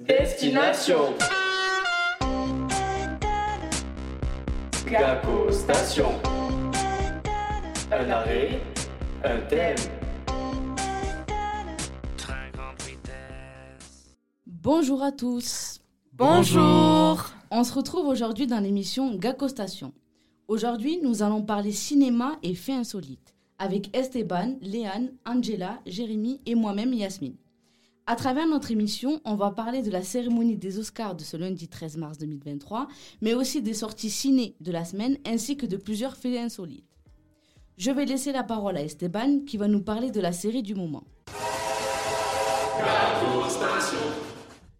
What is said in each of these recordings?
Destination Gaco Station Un arrêt, un thème Bonjour à tous. Bonjour. On se retrouve aujourd'hui dans l'émission Gaco Station. Aujourd'hui, nous allons parler cinéma et faits insolites avec Esteban, Léane, Angela, Jérémy et moi-même Yasmine. À travers notre émission, on va parler de la cérémonie des Oscars de ce lundi 13 mars 2023, mais aussi des sorties ciné de la semaine ainsi que de plusieurs faits insolites. Je vais laisser la parole à Esteban qui va nous parler de la série du moment.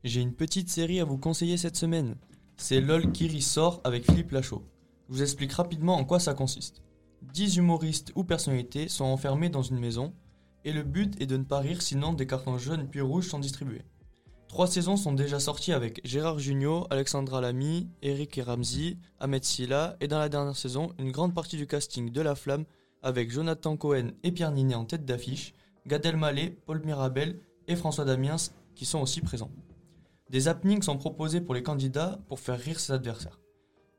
J'ai une petite série à vous conseiller cette semaine. C'est LOL qui sort avec Philippe Lachaud. Je vous explique rapidement en quoi ça consiste. 10 humoristes ou personnalités sont enfermés dans une maison et le but est de ne pas rire sinon des cartons jaunes puis rouges sont distribués. Trois saisons sont déjà sorties avec Gérard Jugnot, Alexandra Lamy, Eric et Ramsey, Ahmed Silla et dans la dernière saison, une grande partie du casting de La Flamme avec Jonathan Cohen et Pierre Ninet en tête d'affiche, Gad Elmaleh, Paul Mirabel et François Damiens qui sont aussi présents. Des happenings sont proposés pour les candidats pour faire rire ses adversaires.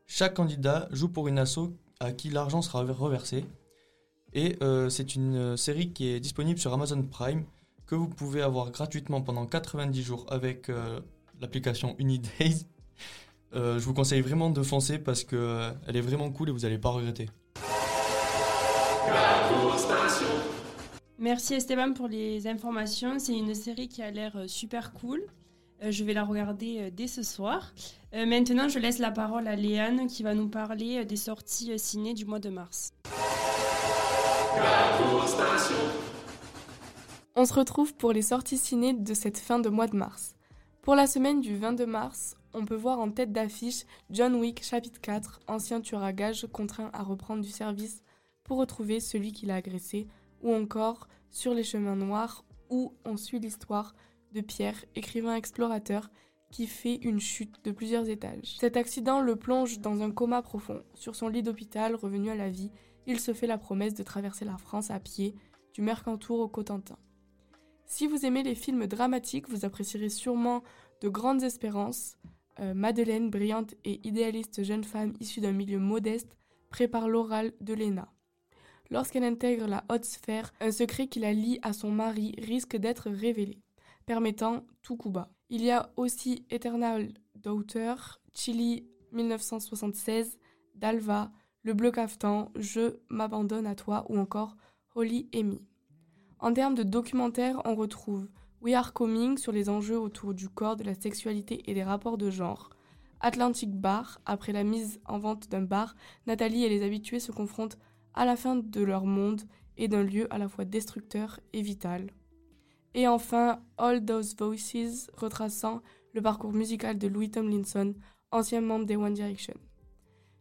Chaque candidat joue pour une asso à qui l'argent sera reversé. Et euh, c'est une euh, série qui est disponible sur Amazon Prime que vous pouvez avoir gratuitement pendant 90 jours avec euh, l'application Unidays. je vous conseille vraiment de foncer parce qu'elle elle est vraiment cool et vous n'allez pas regretter. Merci Esteban pour les informations. C'est une série qui a l'air super cool. je vais la regarder dès ce soir. maintenant, je laisse la parole à Léane qui va nous parler des sorties ciné du mois de mars. On se retrouve pour les sorties ciné de cette fin de mois de mars. Pour la semaine du 22 mars, on peut voir en tête d'affiche John Wick chapitre 4, ancien tueur à gages contraint à reprendre du service pour retrouver celui qui l'a agressé, ou encore Sur les chemins noirs, où on suit l'histoire de Pierre, écrivain explorateur, qui fait une chute de plusieurs étages. Cet accident le plonge dans un coma profond. Sur son lit d'hôpital, revenu à la vie, il se fait la promesse de traverser la France à pied, du Mercantour au Cotentin. Si vous aimez les films dramatiques, vous apprécierez sûrement De Grandes Espérances. Euh, Madeleine, brillante et idéaliste jeune femme issue d'un milieu modeste, prépare l'oral de Léna. Lorsqu'elle intègre la haute sphère, un secret qui la lie à son mari risque d'être révélé, permettant tout coup bas. Il y a aussi Eternal Daughter, Chili 1976, Dalva, le bleu caftan, Je m'abandonne à toi ou encore Holy Amy. En termes de documentaire, on retrouve We Are Coming sur les enjeux autour du corps, de la sexualité et des rapports de genre. Atlantic Bar, après la mise en vente d'un bar, Nathalie et les habitués se confrontent à la fin de leur monde et d'un lieu à la fois destructeur et vital. Et enfin, All Those Voices, retraçant le parcours musical de Louis Tomlinson, ancien membre des One Direction.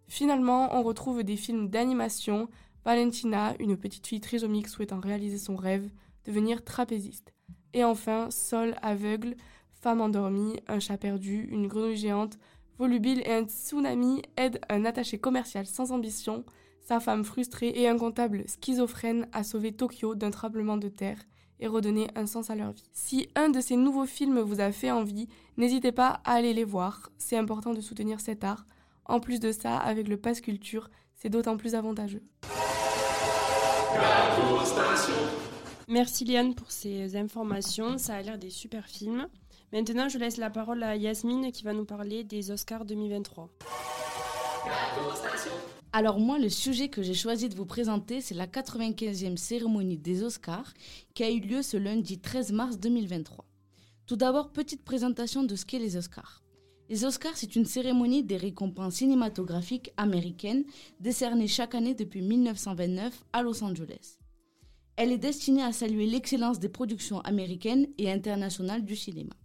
Finalement, on retrouve des films d'animation. Valentina, une petite fille trisomique souhaitant réaliser son rêve, devenir trapéziste. Et enfin, Sol aveugle, femme endormie, un chat perdu, une grenouille géante, volubile et un tsunami aident un attaché commercial sans ambition, sa femme frustrée et un comptable schizophrène à sauver Tokyo d'un tremblement de terre et redonner un sens à leur vie. Si un de ces nouveaux films vous a fait envie, n'hésitez pas à aller les voir. C'est important de soutenir cet art en plus de ça, avec le pass culture, c'est d'autant plus avantageux. Merci Liane pour ces informations, ça a l'air des super films. Maintenant, je laisse la parole à Yasmine qui va nous parler des Oscars 2023. Alors moi, le sujet que j'ai choisi de vous présenter, c'est la 95e cérémonie des Oscars qui a eu lieu ce lundi 13 mars 2023. Tout d'abord, petite présentation de ce qu'est les Oscars. Les Oscars, c'est une cérémonie des récompenses cinématographiques américaines décernée chaque année depuis 1929 à Los Angeles. Elle est destinée à saluer l'excellence des productions américaines et internationales du cinéma.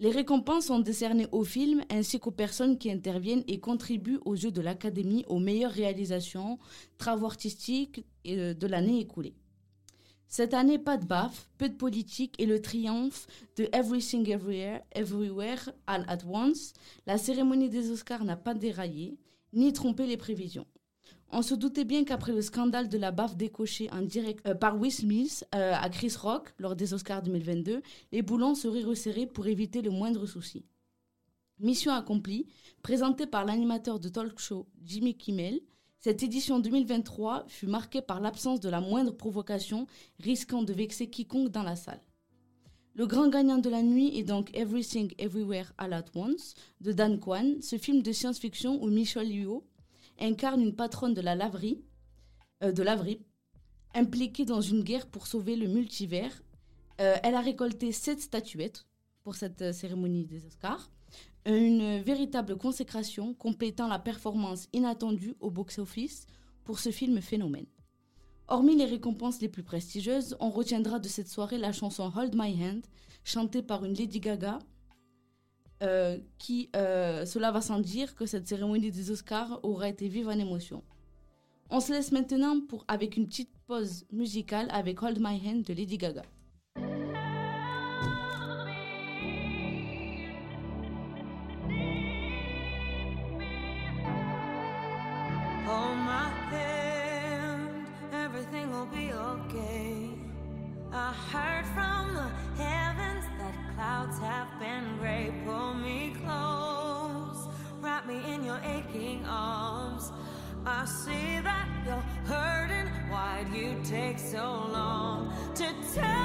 Les récompenses sont décernées aux films ainsi qu'aux personnes qui interviennent et contribuent aux yeux de l'Académie aux meilleures réalisations, travaux artistiques euh, de l'année écoulée. Cette année, pas de baf, peu de politique et le triomphe de Everything Everywhere, Everywhere All at Once. La cérémonie des Oscars n'a pas déraillé, ni trompé les prévisions. On se doutait bien qu'après le scandale de la baffe décochée euh, par Will Smith euh, à Chris Rock lors des Oscars 2022, les boulons seraient resserrés pour éviter le moindre souci. Mission accomplie, présentée par l'animateur de talk show Jimmy Kimmel, cette édition 2023 fut marquée par l'absence de la moindre provocation risquant de vexer quiconque dans la salle. Le grand gagnant de la nuit est donc Everything Everywhere All at Once de Dan Kwan, ce film de science-fiction où Michelle Yeoh incarne une patronne de la laverie, euh, laverie, impliquée dans une guerre pour sauver le multivers. Euh, elle a récolté sept statuettes pour cette euh, cérémonie des Oscars, une véritable consécration complétant la performance inattendue au box-office pour ce film phénomène. Hormis les récompenses les plus prestigieuses, on retiendra de cette soirée la chanson Hold My Hand, chantée par une Lady Gaga, euh, qui, euh, cela va sans dire que cette cérémonie des Oscars aura été vive en émotion. On se laisse maintenant pour, avec une petite pause musicale avec Hold My Hand de Lady Gaga. I see that you're hurting. Why'd you take so long to tell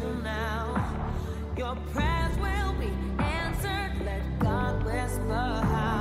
to now. Your prayers will be answered. Let God whisper how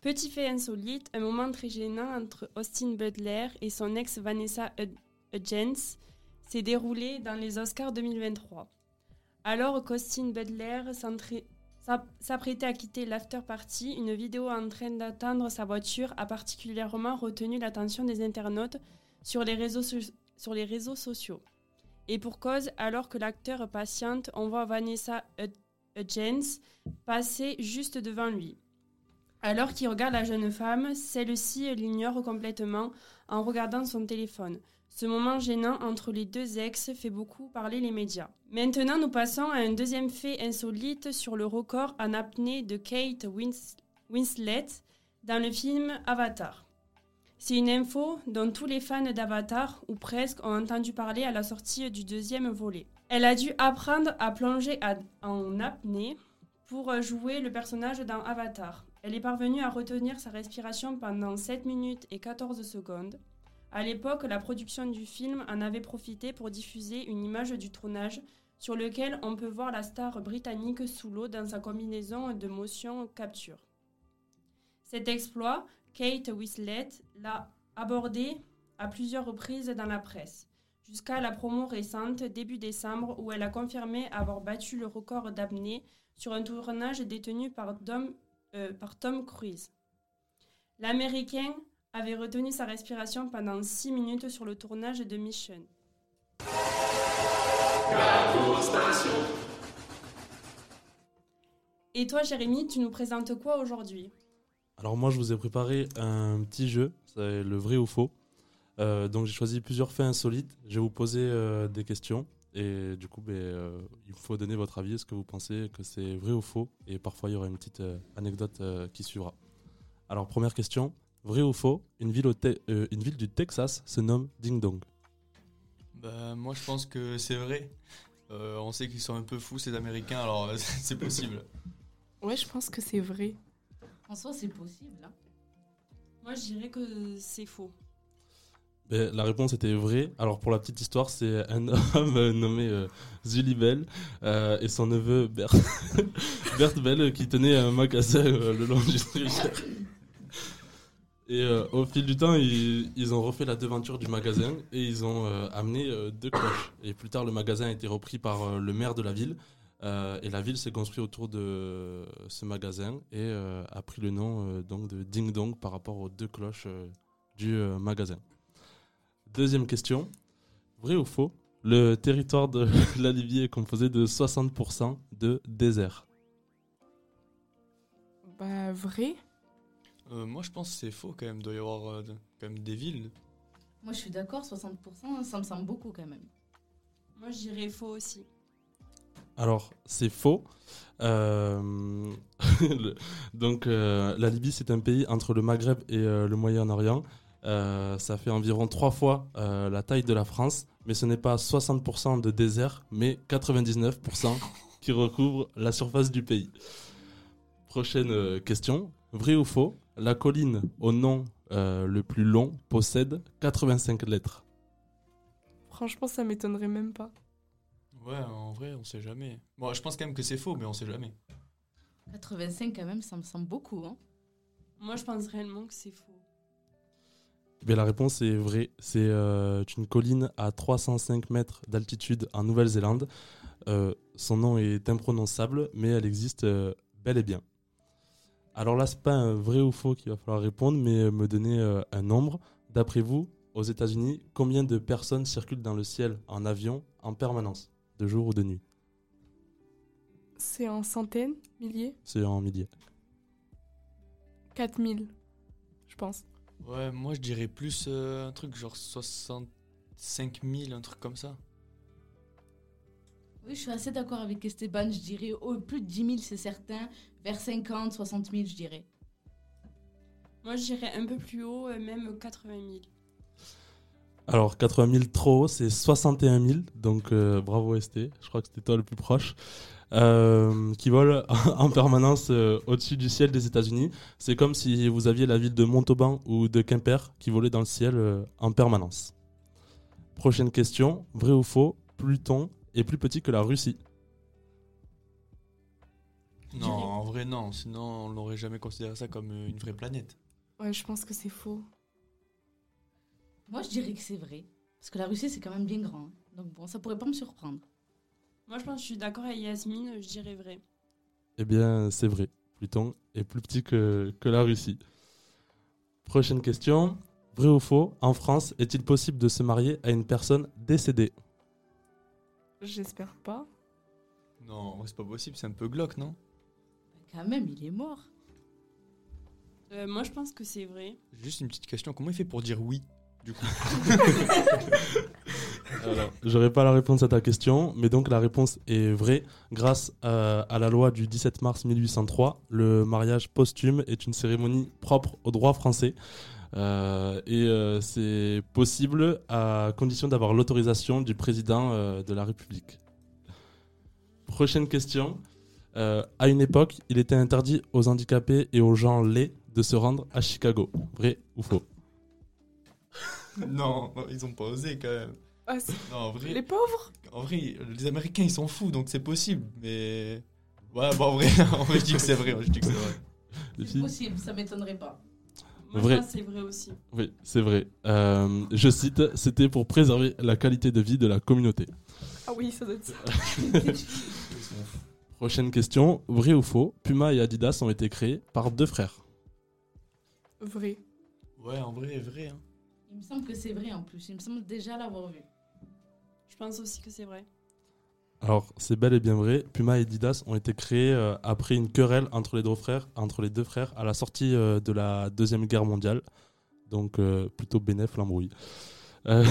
Petit fait insolite, un moment très gênant entre Austin Butler et son ex Vanessa Hud- Hudgens s'est déroulé dans les Oscars 2023. Alors qu'Austin Butler s'apprêtait à quitter l'after party, une vidéo en train d'attendre sa voiture a particulièrement retenu l'attention des internautes sur les réseaux, sur les réseaux sociaux. Et pour cause, alors que l'acteur patiente, on voit Vanessa Hud- Hudgens passer juste devant lui. Alors qu'il regarde la jeune femme, celle-ci l'ignore complètement en regardant son téléphone. Ce moment gênant entre les deux ex fait beaucoup parler les médias. Maintenant, nous passons à un deuxième fait insolite sur le record en apnée de Kate Wins- Winslet dans le film Avatar. C'est une info dont tous les fans d'Avatar, ou presque, ont entendu parler à la sortie du deuxième volet. Elle a dû apprendre à plonger en apnée pour jouer le personnage dans Avatar. Elle est parvenue à retenir sa respiration pendant 7 minutes et 14 secondes. À l'époque, la production du film en avait profité pour diffuser une image du tournage sur lequel on peut voir la star britannique sous l'eau dans sa combinaison de motion capture. Cet exploit, Kate Winslet l'a abordé à plusieurs reprises dans la presse, jusqu'à la promo récente début décembre où elle a confirmé avoir battu le record d'apnée sur un tournage détenu par Tom, euh, par Tom Cruise. L'Américain avait retenu sa respiration pendant 6 minutes sur le tournage de Mission. Et toi, Jérémy, tu nous présentes quoi aujourd'hui? Alors moi, je vous ai préparé un petit jeu, c'est le vrai ou faux. Euh, donc j'ai choisi plusieurs faits insolites. Je vais vous poser euh, des questions et du coup, ben, euh, il faut donner votre avis. Est-ce que vous pensez que c'est vrai ou faux? Et parfois, il y aura une petite euh, anecdote euh, qui suivra. Alors première question, vrai ou faux? Une ville, au Te- euh, une ville du Texas se nomme Ding Dong. Bah, moi, je pense que c'est vrai. Euh, on sait qu'ils sont un peu fous, ces Américains, alors euh, c'est possible. Ouais, je pense que c'est vrai. En soi, c'est possible. hein. Moi, je dirais que c'est faux. La réponse était vraie. Alors pour la petite histoire, c'est un homme nommé euh, Zully Bell euh, et son neveu Bert, Bert Bell qui tenait un magasin euh, le long du rivière. Et euh, au fil du temps, ils, ils ont refait la devanture du magasin et ils ont euh, amené euh, deux cloches. Et plus tard, le magasin a été repris par euh, le maire de la ville. euh, et la ville s'est construite autour de ce magasin et euh, a pris le nom euh, donc de Ding Dong par rapport aux deux cloches euh, du euh, magasin. Deuxième question. Vrai ou faux Le territoire de la Libye est composé de 60% de désert? Bah, vrai. Euh, moi, je pense que c'est faux quand même. Il doit y avoir euh, quand même des villes. Moi, je suis d'accord, 60%, ça me semble beaucoup quand même. Moi, je dirais faux aussi. Alors, c'est faux. Euh, le- donc, euh, la Libye, c'est un pays entre le Maghreb et euh, le Moyen-Orient. Euh, ça fait environ trois fois euh, la taille de la France, mais ce n'est pas 60% de désert, mais 99% qui recouvre la surface du pays. Prochaine euh, question. Vrai ou faux La colline au nom euh, le plus long possède 85 lettres? Franchement, ça m'étonnerait même pas. Ouais, en vrai, on sait jamais. Bon, je pense quand même que c'est faux, mais on sait jamais. 85 quand même, ça me semble beaucoup. Hein. Moi, je pense réellement que c'est faux. Mais la réponse est vraie. C'est euh, une colline à 305 mètres d'altitude en Nouvelle-Zélande. Euh, son nom est imprononçable, mais elle existe euh, bel et bien. Alors là, c'est pas un vrai ou faux qu'il va falloir répondre, mais me donner un nombre. D'après vous, aux États-Unis, combien de personnes circulent dans le ciel en avion en permanence, de jour ou de nuit? C'est en centaines, milliers? C'est en milliers. 4000, je pense. Ouais, moi, je dirais plus euh, un truc genre 65 000, un truc comme ça. Oui, je suis assez d'accord avec Esteban, je dirais au plus de 10 000, c'est certain. Vers 50, 60 000, je dirais. Moi, je dirais un peu plus haut, euh, même 80 000. Alors, 80 000 trop haut, c'est 61 000. Donc, euh, bravo ST. Je crois que c'était toi le plus proche. Euh, qui vole en permanence euh, au-dessus du ciel des États-Unis. C'est comme si vous aviez la ville de Montauban ou de Quimper qui volait dans le ciel euh, en permanence. Prochaine question. Vrai ou faux? Pluton est plus petit que la Russie? Non, en vrai, non. Sinon, on n'aurait jamais considéré ça comme une vraie planète. Ouais, je pense que c'est faux. Moi, je dirais que c'est vrai. Parce que la Russie, c'est quand même bien grand. hein. Donc bon, ça pourrait pas me surprendre. Moi, je pense que je suis d'accord avec Yasmine, je dirais vrai. Eh bien, c'est vrai. Pluton est plus petit que, que la Russie. Prochaine question. Vrai ou faux, en France, est-il possible de se marier à une personne décédée? J'espère pas. Non, c'est pas possible, c'est un peu glauque, non? Quand même, il est mort. Euh, moi, je pense que c'est vrai. Juste une petite question, comment il fait pour dire oui du coup? j'aurais pas la réponse à ta question, mais donc la réponse est vraie. Grâce à, à la loi du 17 mars 1803, le mariage posthume est une cérémonie propre au droit français. Euh, et euh, c'est possible à condition d'avoir l'autorisation du président euh, de la République. Prochaine question. Euh, à une époque, il était interdit aux handicapés et aux gens laids de se rendre à Chicago. Vrai ou faux? Non, ils ont pas osé quand même. Ah, c'est- Non, en vrai, les pauvres en vrai, les Américains ils sont fous donc c'est possible, mais. Ouais, bon, en vrai, en vrai, je dis que c'est vrai, je dis que c'est vrai. C'est possible, ça m'étonnerait pas. Moi, Vrai. c'est vrai aussi. Oui, c'est vrai. Euh, je cite, c'était pour préserver la qualité de vie de la communauté. Ah oui, ça doit être ça. Prochaine question, vrai ou faux Puma et Adidas ont été créés par deux frères. Vrai. Ouais, en vrai, vrai. Hein. Il me semble que c'est vrai en plus. Il me semble déjà l'avoir vu. Je pense aussi que c'est vrai. Alors, c'est bel et bien vrai. Puma et Adidas ont été créés euh, après une querelle entre les deux frères, entre les deux frères à la sortie euh, de la deuxième guerre mondiale. Donc, euh, plutôt bénéf l'embrouille. Euh,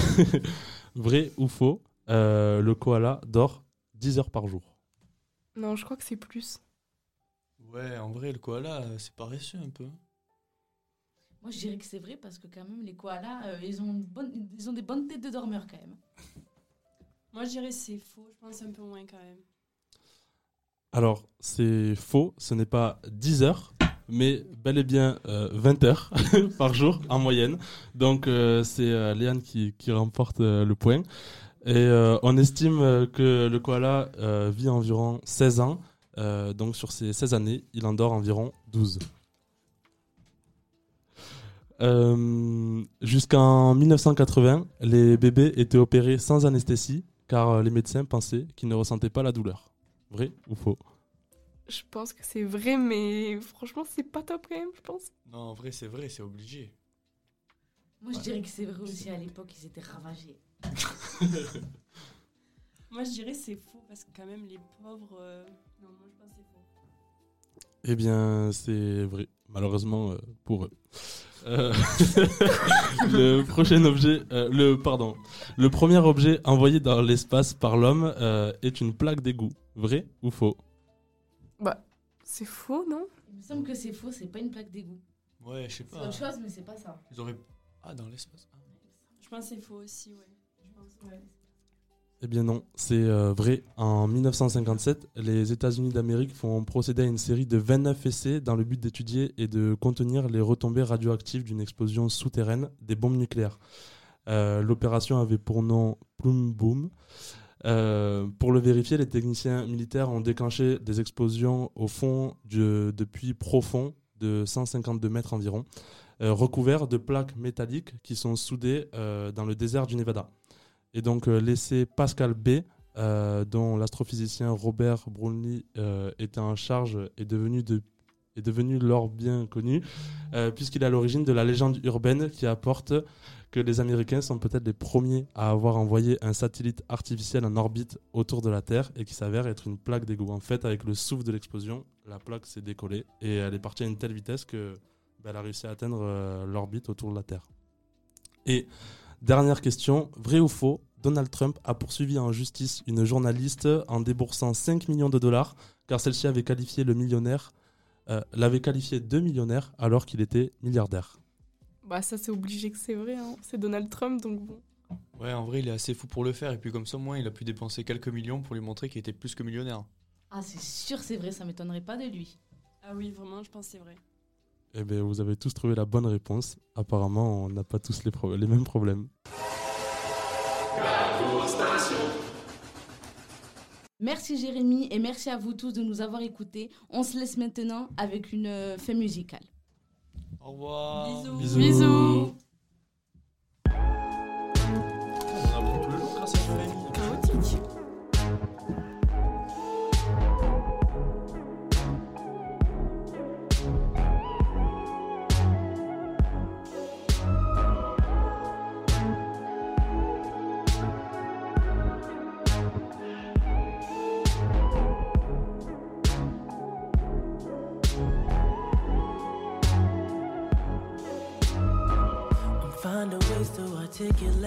vrai ou faux euh, Le koala dort 10 heures par jour. Non, je crois que c'est plus. Ouais, en vrai, le koala, c'est paresseux un peu. Moi, je dirais que c'est vrai parce que quand même, les koalas, euh, ils, ont une bonne, ils ont des bonnes têtes de dormeurs quand même. Moi, je dirais c'est faux. Je pense un peu moins quand même. Alors, c'est faux, ce n'est pas 10 heures, mais bel et bien euh, 20 heures par jour en moyenne. Donc, euh, c'est euh, Léane qui, qui remporte euh, le point. Et euh, on estime que le koala vit environ 16 ans. Donc, sur ces 16 années, il en dort environ 12. Euh, Jusqu'en 1980, les bébés étaient opérés sans anesthésie car euh, les médecins pensaient qu'ils ne ressentaient pas la douleur. Vrai ou faux? Je pense que c'est vrai, mais franchement, c'est pas top quand même, je pense. Non, en vrai, c'est vrai, c'est obligé. Moi, je Ouais. dirais que c'est vrai aussi. À l'époque, ils étaient ravagés. Moi, je dirais c'est faux parce que quand même, les pauvres. euh, Non, moi, je pense que c'est faux. Eh bien, c'est vrai, malheureusement euh, pour eux. Euh, le prochain objet, euh, le pardon, le premier objet envoyé dans l'espace par l'homme euh, est une plaque d'égout. Vrai ou faux? Bah, c'est faux, non? Il me semble que c'est faux. C'est pas une plaque d'égout. Ouais, je sais C'est pas. autre chose, mais c'est pas ça. Ils auraient. Ah, dans l'espace. Ah. Je pense que c'est faux aussi, ouais. Je pense, ouais. Eh bien non, c'est euh, vrai. En 1957, les États-Unis d'Amérique font procéder à une série de 29 essais dans le but d'étudier et de contenir les retombées radioactives d'une explosion souterraine des bombes nucléaires. Euh, L'opération avait pour nom Plum Boom. Euh, pour le vérifier, les techniciens militaires ont déclenché des explosions au fond de, puits profonds de 152 mètres environ, recouverts de plaques métalliques qui sont soudées dans le désert du Nevada. Et donc euh, l'essai Pascal B, euh, dont l'astrophysicien Robert Brownlee euh, était en charge, est devenu, de, est devenu lors bien connu, euh, puisqu'il est à l'origine de la légende urbaine qui apporte que les Américains sont peut-être les premiers à avoir envoyé un satellite artificiel en orbite autour de la Terre et qui s'avère être une plaque d'égout. En fait, avec le souffle de l'explosion, la plaque s'est décollée et elle est partie à une telle vitesse que ben, elle a réussi à atteindre euh, l'orbite autour de la Terre. Et Dernière question, vrai ou faux Donald Trump a poursuivi en justice une journaliste en déboursant 5 millions de dollars car celle-ci avait qualifié le millionnaire, euh, l'avait qualifié de millionnaire alors qu'il était milliardaire. Bah, ça, c'est obligé que c'est vrai, hein. C'est Donald Trump, donc bon. Ouais, en vrai, il est assez fou pour le faire. Et puis, comme ça, au moins, il a pu dépenser quelques millions pour lui montrer qu'il était plus que millionnaire. Ah, c'est sûr, c'est vrai. Ça m'étonnerait pas de lui. Ah oui, vraiment, je pense que c'est vrai. Eh bien, vous avez tous trouvé la bonne réponse. Apparemment, on n'a pas tous les, pro- les mêmes problèmes. Merci Jérémy et merci à vous tous de nous avoir écoutés. On se laisse maintenant avec une euh, fin musicale. Au revoir. Bisous. Bisous. Bisous.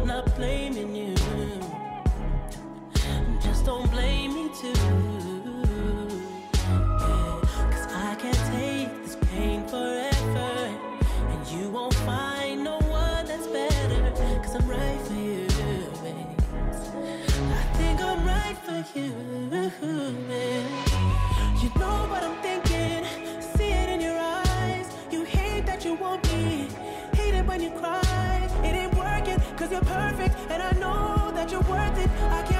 I'm not blaming you. Just don't blame me too. Cause I can't take this pain forever. And you won't find no one that's better. Cause I'm right for you. I think I'm right for you. You know what I'm thinking, see it in your eyes. You hate that you want me, hate it when you cry. Cause you're perfect, and I know that you're worth it. I can't